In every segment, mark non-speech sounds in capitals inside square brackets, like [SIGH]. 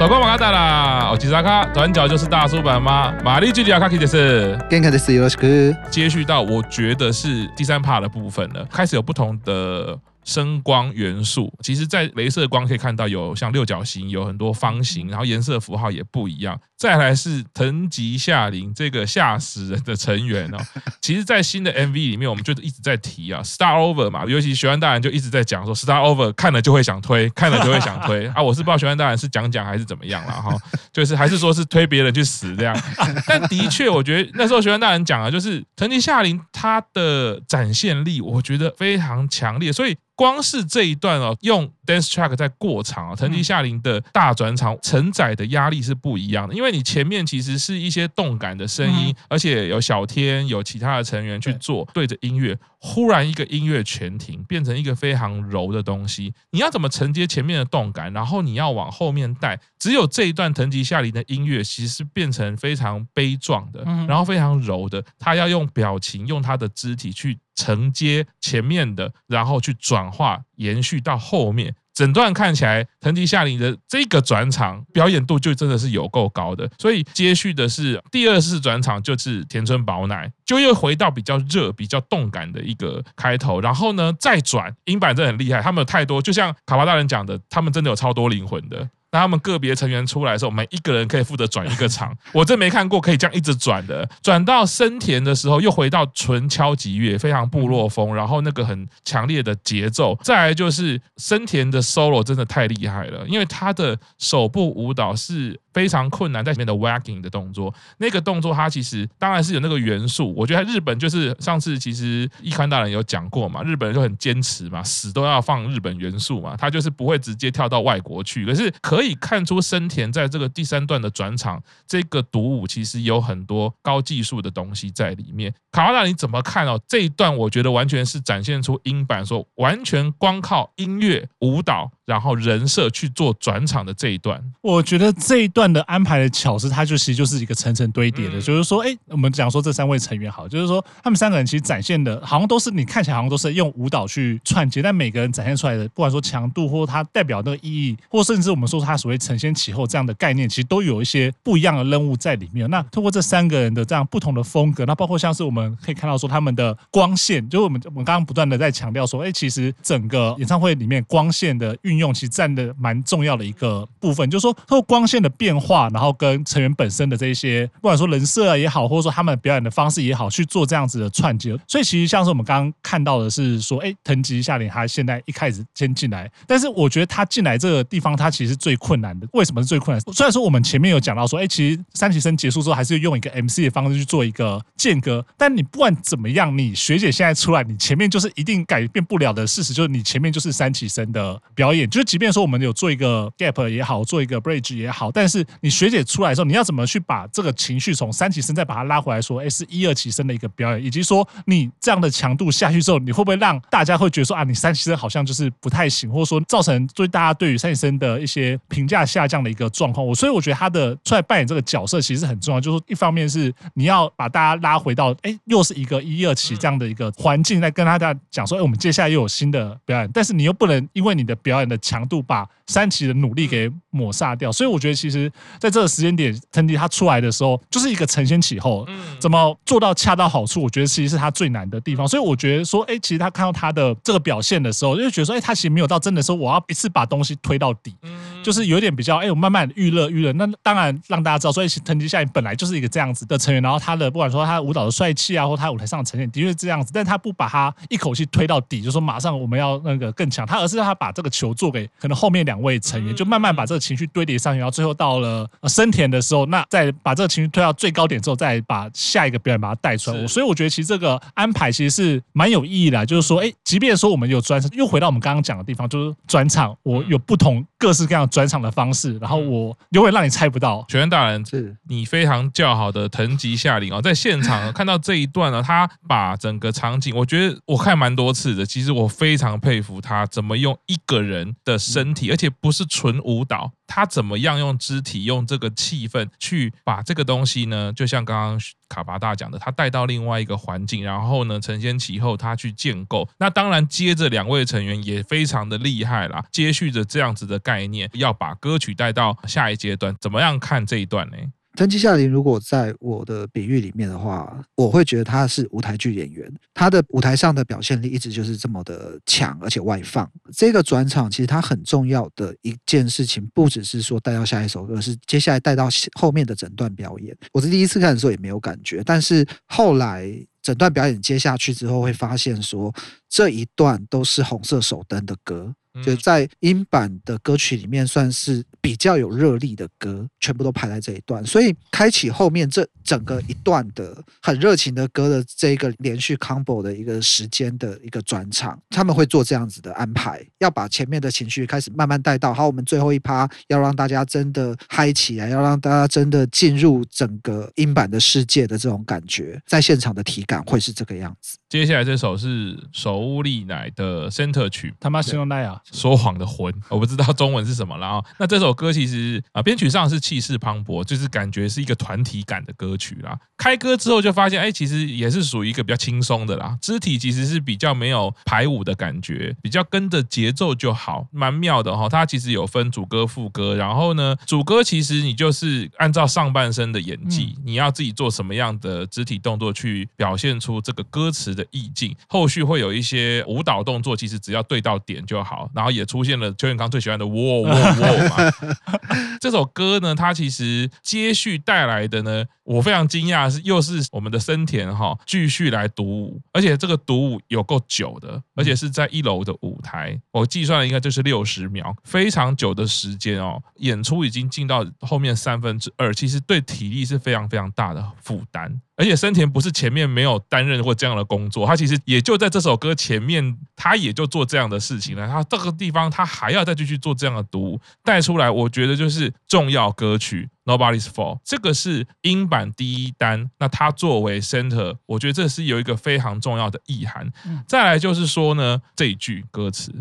走过马卡达啦，我吉萨卡，转角就是大叔版吗，玛丽居里亚卡基的是，健康的是有是接续到我觉得是第三 part 的部分了，开始有不同的。声光元素，其实，在镭射光可以看到有像六角形，有很多方形，然后颜色符号也不一样。再来是藤吉夏林这个吓死人的成员哦。[LAUGHS] 其实，在新的 MV 里面，我们就一直在提啊，Start Over 嘛，尤其学院大人就一直在讲说，Start Over 看了就会想推，看了就会想推 [LAUGHS] 啊。我是不知道学院大人是讲讲还是怎么样了哈，就是还是说是推别人去死这样。但的确，我觉得那时候学院大人讲啊，就是藤吉夏林他的展现力，我觉得非常强烈，所以。光是这一段哦，用 dance track 在过场啊，藤吉夏林的大转场承载的压力是不一样的，因为你前面其实是一些动感的声音，而且有小天有其他的成员去做对着音乐，忽然一个音乐全停，变成一个非常柔的东西，你要怎么承接前面的动感，然后你要往后面带，只有这一段藤吉夏林的音乐其实是变成非常悲壮的，然后非常柔的，他要用表情，用他的肢体去。承接前面的，然后去转化，延续到后面，整段看起来藤吉夏铃的这个转场表演度就真的是有够高的。所以接续的是第二次转场，就是田村保乃，就又回到比较热、比较动感的一个开头，然后呢再转，英版真的很厉害，他们有太多，就像卡巴大人讲的，他们真的有超多灵魂的。那他们个别成员出来的时候，每一个人可以负责转一个场。[LAUGHS] 我真没看过可以这样一直转的。转到深田的时候，又回到纯敲击乐，非常部落风，然后那个很强烈的节奏。再来就是深田的 solo 真的太厉害了，因为他的手部舞蹈是非常困难在里面的 wagging 的动作。那个动作它其实当然是有那个元素。我觉得日本就是上次其实一宽大人有讲过嘛，日本人就很坚持嘛，死都要放日本元素嘛，他就是不会直接跳到外国去。可是可。以看出生田在这个第三段的转场，这个独舞其实有很多高技术的东西在里面。卡瓦纳，你怎么看哦？这一段我觉得完全是展现出音版说完全光靠音乐舞蹈。然后人设去做转场的这一段，我觉得这一段的安排的巧思，它就其实就是一个层层堆叠的。嗯、就是说，哎，我们讲说这三位成员好，就是说他们三个人其实展现的，好像都是你看起来好像都是用舞蹈去串接，但每个人展现出来的，不管说强度或它代表那个意义，或甚至我们说它所谓承先启后这样的概念，其实都有一些不一样的任务在里面。那通过这三个人的这样不同的风格，那包括像是我们可以看到说他们的光线，就是我们我们刚刚不断的在强调说，哎，其实整个演唱会里面光线的运用，其实。占的蛮重要的一个部分，就是说，透过光线的变化，然后跟成员本身的这一些，不管说人设也好，或者说他们表演的方式也好，去做这样子的串接。所以，其实像是我们刚刚看到的是说，哎，藤吉夏铃他现在一开始先进来，但是我觉得他进来这个地方，他其实是最困难的。为什么是最困难？虽然说我们前面有讲到说，哎，其实三期生结束之后，还是用一个 MC 的方式去做一个间隔，但你不管怎么样，你学姐现在出来，你前面就是一定改变不了的事实，就是你前面就是三期生的表演，就是即便。说我们有做一个 gap 也好，做一个 bridge 也好，但是你学姐出来的时候，你要怎么去把这个情绪从三期生再把它拉回来，说，哎，是一二期生的一个表演，以及说你这样的强度下去之后，你会不会让大家会觉得说啊，你三期生好像就是不太行，或者说造成对大家对于三期生的一些评价下降的一个状况？我所以我觉得他的出来扮演这个角色其实很重要，就是一方面是你要把大家拉回到，哎，又是一个一二期这样的一个环境，在跟大家讲说，哎，我们接下来又有新的表演，但是你又不能因为你的表演的强度。把三期的努力给抹杀掉，所以我觉得其实在这个时间点，藤吉他出来的时候，就是一个承先启后，怎么做到恰到好处？我觉得其实是他最难的地方。所以我觉得说，哎，其实他看到他的这个表现的时候，就觉得说，哎，他其实没有到真的说我要一次把东西推到底，就是有点比较，哎，我慢慢预热预热。那当然让大家知道，所以藤吉夏铃本来就是一个这样子的成员，然后他的不管说他舞蹈的帅气啊，或他舞台上的呈现，的确是这样子，但他不把他一口气推到底，就说马上我们要那个更强，他而是让他把这个球做给可能后面。两位成员就慢慢把这个情绪堆叠上去，然后最后到了生田的时候，那再把这个情绪推到最高点之后，再把下一个表演把它带出来。所以我觉得其实这个安排其实是蛮有意义的，就是说，哎，即便说我们有专场，又回到我们刚刚讲的地方，就是转场，我有不同各式各样转场的方式，然后我永远让你猜不到。全员大人，是你非常叫好的藤吉夏铃哦，在现场 [LAUGHS] 看到这一段呢，他把整个场景，我觉得我看蛮多次的，其实我非常佩服他怎么用一个人的身体，而且不是纯舞蹈，他怎么样用肢体、用这个气氛去把这个东西呢？就像刚刚卡巴大讲的，他带到另外一个环境，然后呢，承先启后，他去建构。那当然，接着两位成员也非常的厉害啦，接续着这样子的概念，要把歌曲带到下一阶段。怎么样看这一段呢？藤崎夏铃，如果在我的比喻里面的话，我会觉得他是舞台剧演员，他的舞台上的表现力一直就是这么的强，而且外放。这个转场其实他很重要的一件事情，不只是说带到下一首歌，是接下来带到后面的整段表演。我是第一次看的时候也没有感觉，但是后来整段表演接下去之后，会发现说这一段都是红色手灯的歌。就在英版的歌曲里面，算是比较有热力的歌，全部都排在这一段，所以开启后面这整个一段的很热情的歌的这个连续 combo 的一个时间的一个转场，他们会做这样子的安排，要把前面的情绪开始慢慢带到，好，我们最后一趴要让大家真的嗨起来，要让大家真的进入整个英版的世界的这种感觉，在现场的体感会是这个样子。接下来这首是手屋丽乃的 center 曲，他妈形容奈啊。说谎的魂，[LAUGHS] 我不知道中文是什么。然后，那这首歌其实啊，编曲上是气势磅礴，就是感觉是一个团体感的歌曲啦。开歌之后就发现，哎，其实也是属于一个比较轻松的啦。肢体其实是比较没有排舞的感觉，比较跟着节奏就好，蛮妙的哈。它其实有分主歌、副歌，然后呢，主歌其实你就是按照上半身的演技，你要自己做什么样的肢体动作去表现出这个歌词的意境。后续会有一些舞蹈动作，其实只要对到点就好。然后也出现了邱永康最喜欢的“喔喔喔”嘛。这首歌呢，它其实接续带来的呢，我非常惊讶是，又是我们的森田哈继续来独舞，而且这个独舞有够久的，而且是在一楼的舞台，我计算了应该就是六十秒，非常久的时间哦。演出已经进到后面三分之二，其实对体力是非常非常大的负担。而且森田不是前面没有担任过这样的工作，他其实也就在这首歌前面，他也就做这样的事情了。他这个地方他还要再继续做这样的读带出来，我觉得就是重要歌曲。Nobody's Fault，这个是英版第一单，那它作为 center，我觉得这是有一个非常重要的意涵。再来就是说呢，这一句歌词，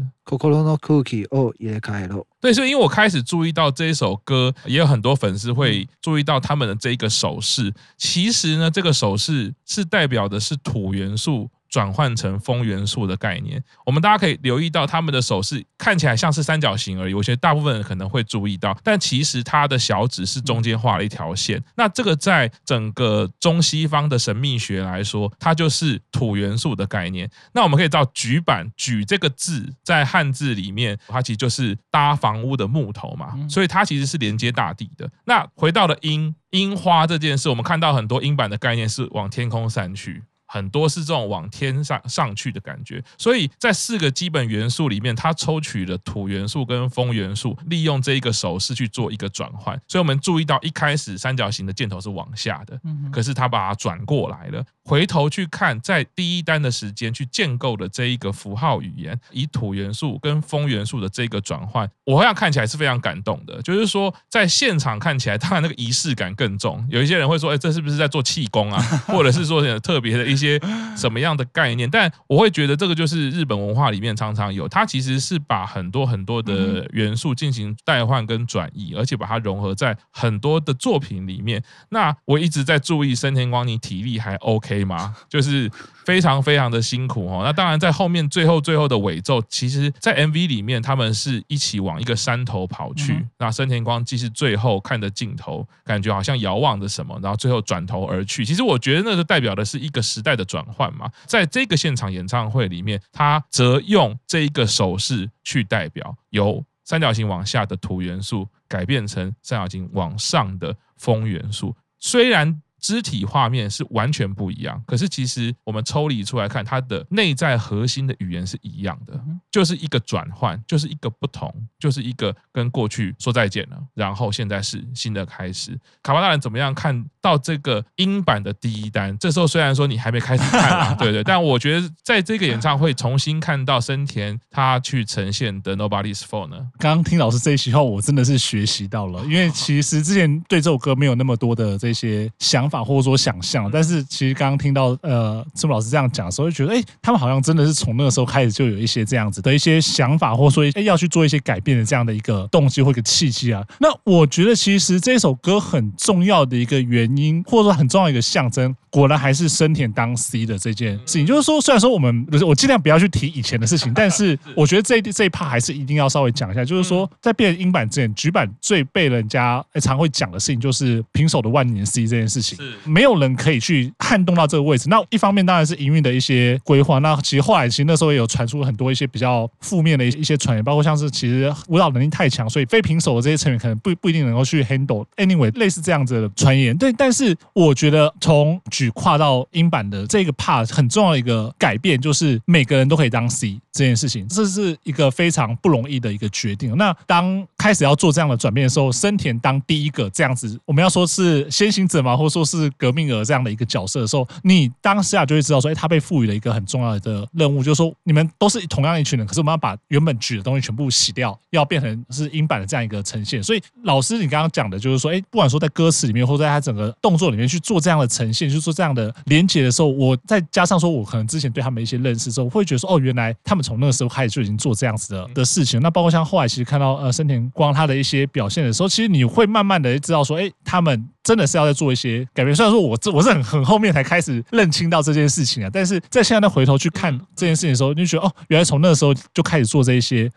对，所以因为我开始注意到这一首歌，也有很多粉丝会注意到他们的这一个手势，其实呢，这个手势是代表的是土元素。转换成风元素的概念，我们大家可以留意到他们的手势看起来像是三角形而已。我觉得大部分人可能会注意到，但其实他的小指是中间画了一条线。那这个在整个中西方的神秘学来说，它就是土元素的概念。那我们可以知道，莒板举这个字在汉字里面，它其实就是搭房屋的木头嘛，所以它其实是连接大地的。那回到了樱樱花这件事，我们看到很多英版的概念是往天空散去。很多是这种往天上上去的感觉，所以在四个基本元素里面，它抽取了土元素跟风元素，利用这一个手势去做一个转换。所以我们注意到一开始三角形的箭头是往下的，可是它把它转过来了。回头去看，在第一单的时间去建构的这一个符号语言，以土元素跟风元素的这个转换，我这样看起来是非常感动的。就是说，在现场看起来，当然那个仪式感更重。有一些人会说：“哎，这是不是在做气功啊？[LAUGHS] 或者是说有特别的一些什么样的概念？”但我会觉得这个就是日本文化里面常常有，它其实是把很多很多的元素进行代换跟转移，而且把它融合在很多的作品里面。那我一直在注意森田光你体力还 OK。吗？就是非常非常的辛苦哦。那当然，在后面最后最后的尾奏，其实，在 MV 里面，他们是一起往一个山头跑去。那森田光既是最后看着镜头，感觉好像遥望着什么，然后最后转头而去。其实我觉得那是代表的是一个时代的转换嘛。在这个现场演唱会里面，他则用这一个手势去代表，由三角形往下的土元素改变成三角形往上的风元素。虽然。肢体画面是完全不一样，可是其实我们抽离出来看，它的内在核心的语言是一样的，就是一个转换，就是一个不同，就是一个跟过去说再见了，然后现在是新的开始。卡巴大人怎么样看到这个英版的第一单？这时候虽然说你还没开始看啊，对对，但我觉得在这个演唱会重新看到森田他去呈现的 Nobody's Fool 呢？刚刚听老师这一席后，我真的是学习到了，因为其实之前对这首歌没有那么多的这些想。想法或者说想象。但是其实刚刚听到呃赤木老师这样讲的时候，就觉得哎，他们好像真的是从那个时候开始就有一些这样子的一些想法，或者说哎要去做一些改变的这样的一个动机或一个契机啊。那我觉得其实这首歌很重要的一个原因，或者说很重要的一个象征，果然还是生田当 C 的这件事情。就是说，虽然说我们我尽量不要去提以前的事情，[LAUGHS] 但是我觉得这这一 part 还是一定要稍微讲一下。就是说，在变成英版之前，局版最被人家常会讲的事情，就是平手的万年 C 这件事情，是没有人可以去撼动到这个位置。那一方面当然是营运的一些规划。那其实后来其实那时候也有传出很多一些比较负面的一些传言，包括像是其实舞蹈能力太强，所以非平手的这些成员可能不不一定能够去 handle。Anyway，类似这样子的传言。对，但是我觉得从举跨到英版的这个 part 很重要的一个改变，就是每个人都可以当 C 这件事情，这是一个非常不容易的一个决定。那当开始要做这样的转变的时候，生田当第一个这样子，我们要说是先行者嘛，或者说是革命儿这样的一个角色的时候，你当下就会知道说，哎，他被赋予了一个很重要的任务，就是说你们都是同样一群人，可是我们要把原本举的东西全部洗掉，要变成是英版的这样一个呈现。所以老师，你刚刚讲的就是说，哎，不管说在歌词里面，或者在他整个动作里面去做这样的呈现，去做这样的连接的时候，我再加上说我可能之前对他们一些认识之后，我会觉得说，哦，原来他们从那个时候开始就已经做这样子的的事情。那包括像后来其实看到呃森田光他的一些表现的时候，其实你会慢慢的知道说，哎，他们。真的是要再做一些改变。虽然说我这我是很很后面才开始认清到这件事情啊，但是在现在再回头去看这件事情的时候，你就觉得哦，原来从那个时候就开始做这一些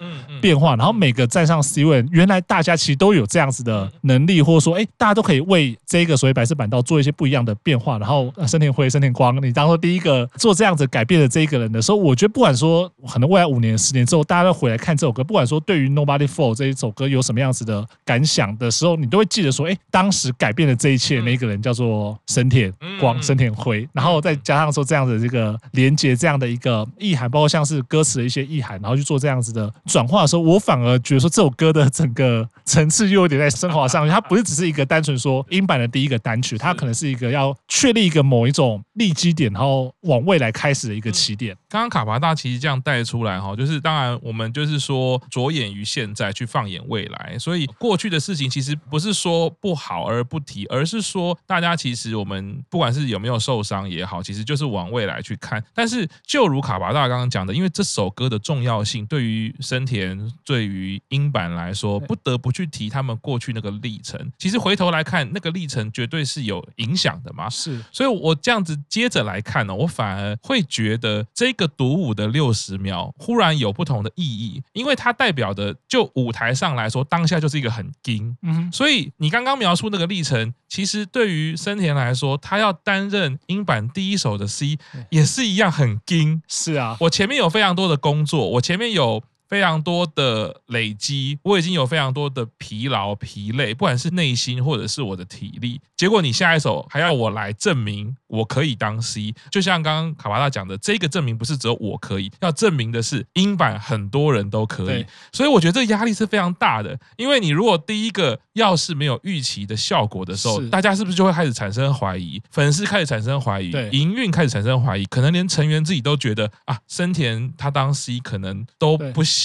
变化。然后每个站上 C 位，原来大家其实都有这样子的能力，或者说，哎，大家都可以为这个所谓白色板道做一些不一样的变化。然后生田辉、生田光，你当做第一个做这样子改变的这一个人的时候，我觉得不管说可能未来五年、十年之后，大家都回来看这首歌，不管说对于 Nobody Fall 这一首歌有什么样子的感想的时候，你都会记得说，哎，当时改变了这一切那个人。叫做神田光、神田辉，然后再加上说这样子的这个连接，这样的一个意涵，包括像是歌词的一些意涵，然后去做这样子的转化的时候，我反而觉得说这首歌的整个层次又有点在升华上去。它不是只是一个单纯说英版的第一个单曲，它可能是一个要确立一个某一种立基点，然后往未来开始的一个起点。刚刚卡巴大其实这样带出来哈，就是当然我们就是说着眼于现在去放眼未来，所以过去的事情其实不是说不好而不提，而是说。大家其实，我们不管是有没有受伤也好，其实就是往未来去看。但是，就如卡巴大刚刚讲的，因为这首歌的重要性，对于生田、对于英版来说，不得不去提他们过去那个历程。其实回头来看，那个历程绝对是有影响的嘛。是，所以我这样子接着来看呢，我反而会觉得这个独舞的六十秒忽然有不同的意义，因为它代表的就舞台上来说，当下就是一个很惊。嗯，所以你刚刚描述那个历程，其实对于森田来说，他要担任英版第一手的 C，也是一样很惊。是啊，我前面有非常多的工作，我前面有非常多的累积，我已经有非常多的疲劳、疲累，不管是内心或者是我的体力。结果你下一首还要我来证明我可以当 C，就像刚刚卡巴大讲的，这个证明不是只有我可以，要证明的是英版很多人都可以。所以我觉得这个压力是非常大的，因为你如果第一个要是没有预期的效果的时候，大家是不是就会开始产生怀疑？粉丝开始产生怀疑，营运开始产生怀疑，可能连成员自己都觉得啊，生田他当 C 可能都不行。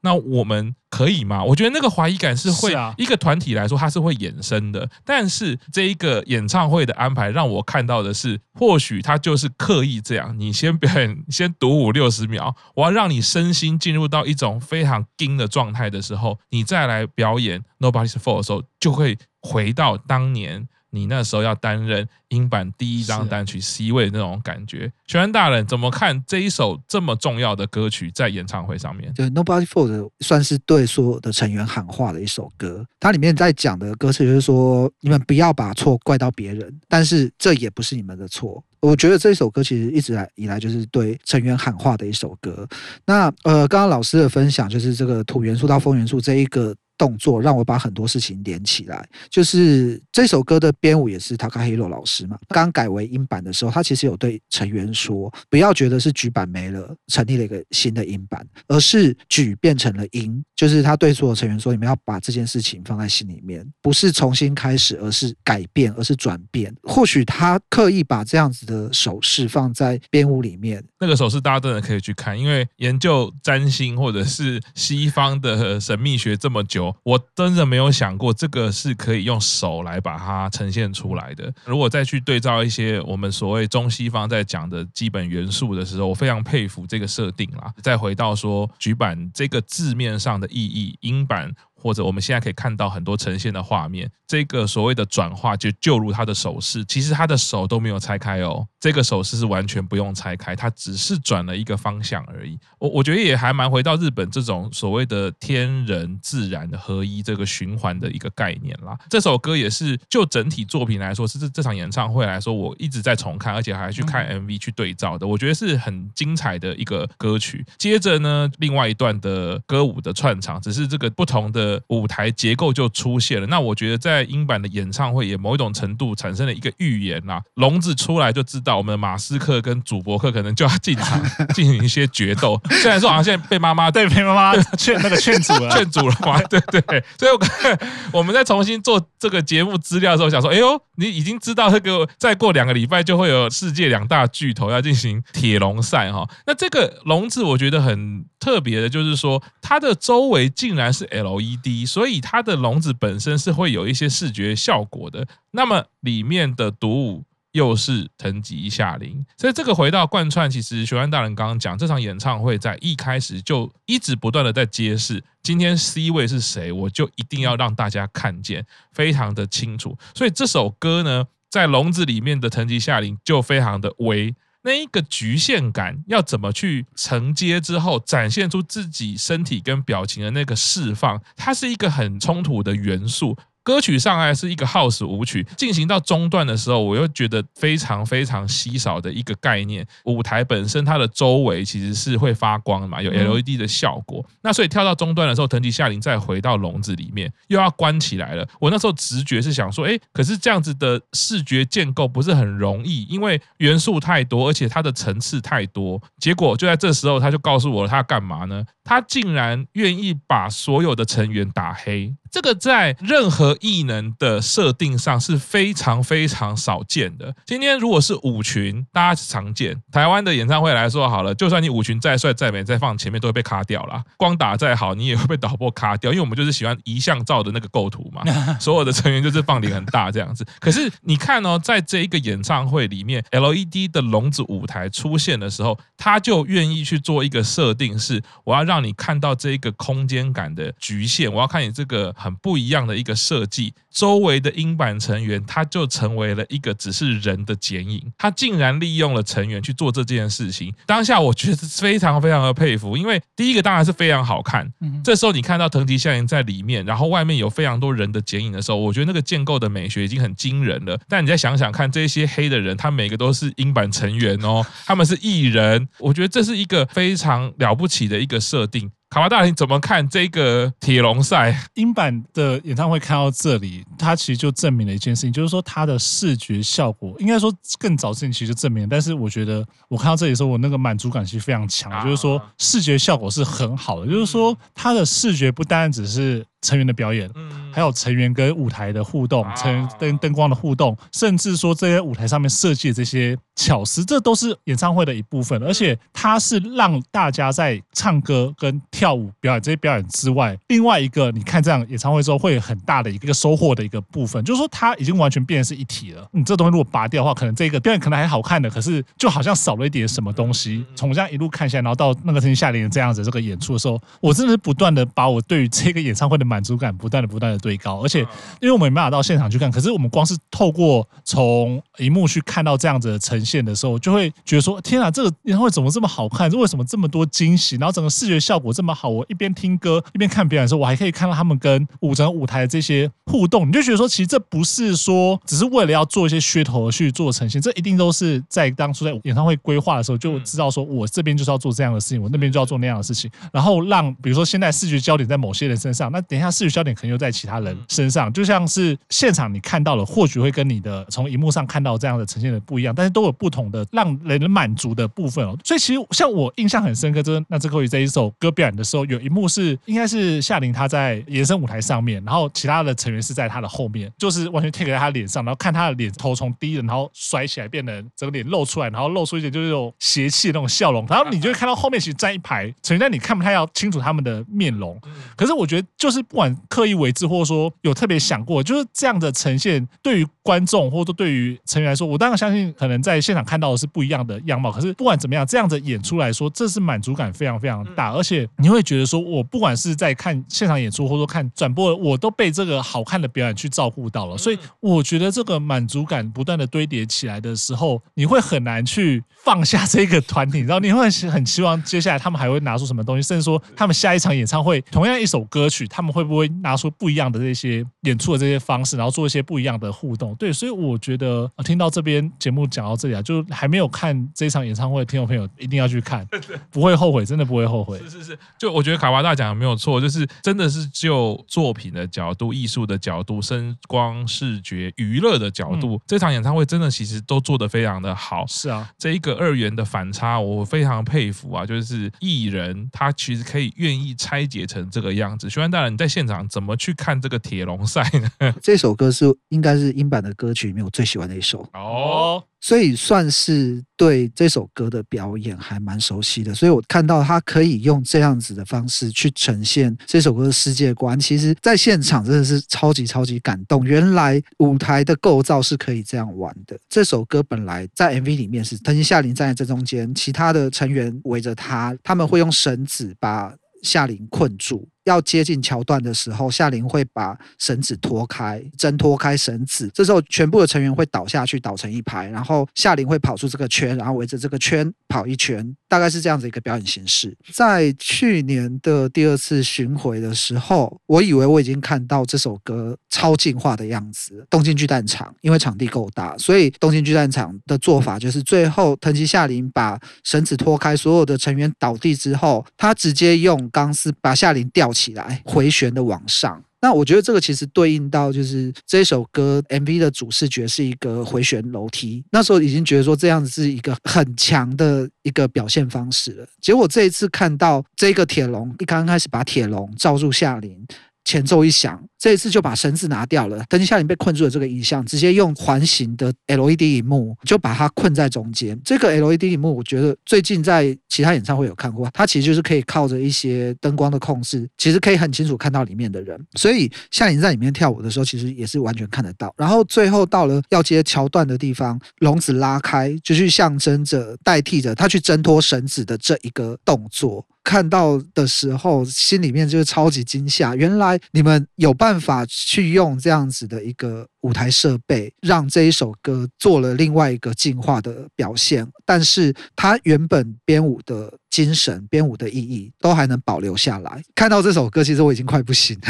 那我们可以吗？我觉得那个怀疑感是会一个团体来说，它是会衍生的。但是这一个演唱会的安排让我看到的是，或许他就是刻意这样。你先表演，先读五六十秒，我要让你身心进入到一种非常惊的状态的时候，你再来表演 Nobody's Fall 的时候，就会回到当年。你那时候要担任英版第一张单曲 C 位的那种感觉，全安大人怎么看这一首这么重要的歌曲在演唱会上面？对，Nobody Fold 算是对所有的成员喊话的一首歌。它里面在讲的歌词就是说，你们不要把错怪到别人，但是这也不是你们的错。我觉得这首歌其实一直来以来就是对成员喊话的一首歌。那呃，刚刚老师的分享就是这个土元素到风元素这一个。动作让我把很多事情连起来，就是这首歌的编舞也是 Takahiro 老师嘛。刚改为英版的时候，他其实有对成员说，不要觉得是举版没了，成立了一个新的英版，而是举变成了音。就是他对所有成员说，你们要把这件事情放在心里面，不是重新开始，而是改变，而是转变。或许他刻意把这样子的手势放在编舞里面，那个手势大家真的可以去看，因为研究占星或者是西方的神秘学这么久。我真的没有想过这个是可以用手来把它呈现出来的。如果再去对照一些我们所谓中西方在讲的基本元素的时候，我非常佩服这个设定啦。再回到说举板这个字面上的意义，英版。或者我们现在可以看到很多呈现的画面，这个所谓的转化就就如他的手势，其实他的手都没有拆开哦，这个手势是完全不用拆开，他只是转了一个方向而已。我我觉得也还蛮回到日本这种所谓的天人自然的合一这个循环的一个概念啦。这首歌也是就整体作品来说，是这这场演唱会来说，我一直在重看，而且还去看 MV 去对照的，我觉得是很精彩的一个歌曲。接着呢，另外一段的歌舞的串场，只是这个不同的。舞台结构就出现了。那我觉得在英版的演唱会也某一种程度产生了一个预言呐。笼子出来就知道，我们的马斯克跟主播克可能就要进场 [LAUGHS] 进行一些决斗。虽然说好像现在被妈妈对被妈妈劝那个劝阻了，[LAUGHS] 劝阻了嘛。对对对。所以我看我们在重新做这个节目资料的时候，想说，哎呦，你已经知道这个再过两个礼拜就会有世界两大巨头要进行铁笼赛哈。那这个笼子我觉得很特别的，就是说它的周围竟然是 LED。所以它的笼子本身是会有一些视觉效果的。那么里面的独舞又是藤吉夏林，所以这个回到贯穿，其实玄幻大人刚刚讲这场演唱会在一开始就一直不断的在揭示，今天 C 位是谁，我就一定要让大家看见，非常的清楚。所以这首歌呢，在笼子里面的藤吉夏林就非常的微。那一个局限感要怎么去承接之后，展现出自己身体跟表情的那个释放，它是一个很冲突的元素。歌曲上来是一个 House 舞曲，进行到中段的时候，我又觉得非常非常稀少的一个概念。舞台本身它的周围其实是会发光嘛，有 LED 的效果。那所以跳到中段的时候，藤吉夏林再回到笼子里面，又要关起来了。我那时候直觉是想说，哎，可是这样子的视觉建构不是很容易，因为元素太多，而且它的层次太多。结果就在这时候，他就告诉我他要干嘛呢？他竟然愿意把所有的成员打黑。这个在任何异能的设定上是非常非常少见的。今天如果是舞群，大家常见。台湾的演唱会来说好了，就算你舞群再帅再美，再放前面都会被卡掉啦。[LAUGHS] 光打再好，你也会被导播卡掉，因为我们就是喜欢遗像照的那个构图嘛。[LAUGHS] 所有的成员就是放脸很大这样子。可是你看哦，在这一个演唱会里面，LED 的笼子舞台出现的时候，他就愿意去做一个设定，是我要让你看到这一个空间感的局限，我要看你这个。很不一样的一个设计，周围的英版成员，他就成为了一个只是人的剪影，他竟然利用了成员去做这件事情。当下我觉得非常非常的佩服，因为第一个当然是非常好看。这时候你看到藤吉夏铃在里面，然后外面有非常多人的剪影的时候，我觉得那个建构的美学已经很惊人了。但你再想想看，这些黑的人，他每个都是英版成员哦，他们是艺人，我觉得这是一个非常了不起的一个设定。卡巴大人怎么看这个铁笼赛？英版的演唱会看到这里，它其实就证明了一件事情，就是说它的视觉效果，应该说更早之前其实就证明了。但是我觉得我看到这里的时候，我那个满足感其实非常强，就是说视觉效果是很好的，就是说它的视觉不单只是。成员的表演，还有成员跟舞台的互动，成员跟灯光的互动，甚至说这些舞台上面设计的这些巧思，这都是演唱会的一部分。而且它是让大家在唱歌跟跳舞表演这些表演之外，另外一个你看这样演唱会之后会有很大的一个收获的一个部分，就是说它已经完全变成是一体了。你这东西如果拔掉的话，可能这个表演可能还好看的，可是就好像少了一点什么东西。从这样一路看下来，然后到那个藤吉夏铃这样子这个演出的时候，我真的是不断的把我对于这个演唱会的满足感不断的不断的堆高，而且因为我们没办法到现场去看，可是我们光是透过从荧幕去看到这样子的呈现的时候，就会觉得说：天啊，这个演唱会怎么这么好看？为什么这么多惊喜？然后整个视觉效果这么好，我一边听歌一边看表演的时候，我还可以看到他们跟舞整个舞台的这些互动，你就觉得说，其实这不是说只是为了要做一些噱头而去做呈现，这一定都是在当初在演唱会规划的时候就知道说，我这边就是要做这样的事情，我那边就要做那样的事情，然后让比如说现在视觉焦点在某些人身上，那等一下视觉焦点可能又在其他人身上，就像是现场你看到了，或许会跟你的从荧幕上看到这样的呈现的不一样，但是都有不同的让人满足的部分哦。所以其实像我印象很深刻，就是那智寇这一首歌表演的时候，有一幕是应该是夏琳他在延伸舞台上面，然后其他的成员是在他的后面，就是完全贴在他脸上，然后看他的脸头从低的，然后甩起来变得整个脸露出来，然后露出一点就是那种邪气的那种笑容，然后你就会看到后面其实站一排成员，但你看不太要清楚他们的面容，可是我觉得就是不管刻意为之，或者说有特别想过，就是这样的呈现，对于观众或者对于成员来说，我当然相信，可能在现场看到的是不一样的样貌。可是不管怎么样，这样的演出来说，这是满足感非常非常大，而且你会觉得说，我不管是在看现场演出，或者说看转播，我都被这个好看的表演去照顾到了。所以我觉得这个满足感不断的堆叠起来的时候，你会很难去放下这个团体，然后你会很希望接下来他们还会拿出什么东西，甚至说他们下一场演唱会同样一首歌曲，他们会不会拿出不一样的这些演出的这些方式，然后做一些不一样的互动？对，所以我觉得听到这边节目讲到这里啊，就还没有看这场演唱会的听众朋友一定要去看，[LAUGHS] 不会后悔，真的不会后悔。是是是，就我觉得卡巴大讲的没有错，就是真的是就作品的角度、艺术的角度、声光视觉娱乐的角度，嗯、这场演唱会真的其实都做得非常的好。是啊，这一个二元的反差，我非常佩服啊！就是艺人他其实可以愿意拆解成这个样子。徐安大人，你在现场怎么去看这个铁笼赛呢？[LAUGHS] 这首歌是应该是英版的歌曲里面我最喜欢的一首哦，所以算是对这首歌的表演还蛮熟悉的。所以我看到他可以用这样子的方式去呈现这首歌的世界观，其实在现场真的是超级超级感动。原来舞台的构造是可以这样玩的。这首歌本来在 MV 里面是藤崎夏林站在正中间，其他的成员围着他，他们会用绳子把夏琳困住。要接近桥段的时候，夏琳会把绳子脱开，挣脱开绳子。这时候，全部的成员会倒下去，倒成一排，然后夏琳会跑出这个圈，然后围着这个圈跑一圈，大概是这样子一个表演形式。在去年的第二次巡回的时候，我以为我已经看到这首歌超进化的样子。东京巨蛋场因为场地够大，所以东京巨蛋场的做法就是最后藤崎夏铃把绳子脱开，所有的成员倒地之后，他直接用钢丝把夏琳吊起来，回旋的往上。那我觉得这个其实对应到就是这首歌 MV 的主视觉是一个回旋楼梯。那时候已经觉得说这样子是一个很强的一个表现方式了。结果这一次看到这个铁笼，一刚开始把铁笼罩住夏铃。前奏一响，这一次就把绳子拿掉了。藤崎夏铃被困住的这个影像，直接用环形的 LED 萤幕就把它困在中间。这个 LED 萤幕，我觉得最近在其他演唱会有看过，它其实就是可以靠着一些灯光的控制，其实可以很清楚看到里面的人。所以夏铃在里面跳舞的时候，其实也是完全看得到。然后最后到了要接桥段的地方，笼子拉开，就去象征着代替着他去挣脱绳子的这一个动作。看到的时候，心里面就是超级惊吓。原来你们有办办法去用这样子的一个舞台设备，让这一首歌做了另外一个进化的表现。但是它原本编舞的精神、编舞的意义都还能保留下来。看到这首歌，其实我已经快不行了。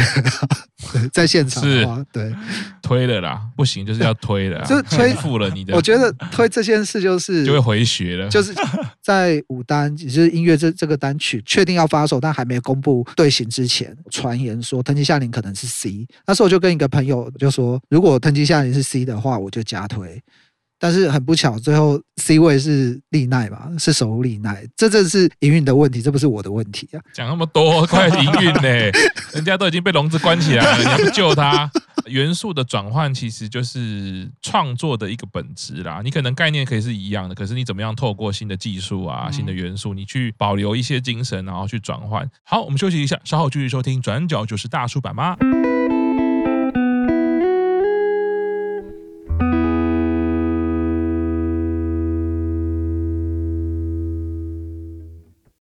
[LAUGHS] 在现场的话，对，推了啦，不行就是要推了，就推负了你的。[LAUGHS] 我觉得推这件事就是就会回血了，就是在舞单，也就是音乐这这个单曲确定要发售，但还没有公布队形之前，传言说藤崎夏铃可能是 C。那时候我就跟一个朋友就说，如果藤崎夏铃是 C 的话，我就加推。但是很不巧，最后 C 位是丽奈吧，是守护丽奈，这正是营运的问题，这不是我的问题啊！讲那么多，快营运呢？[LAUGHS] 人家都已经被笼子关起来了，你要不救他？元素的转换其实就是创作的一个本质啦。你可能概念可以是一样的，可是你怎么样透过新的技术啊、新的元素，你去保留一些精神，然后去转换。好，我们休息一下，稍后继续收听《转角就是大叔版》吗？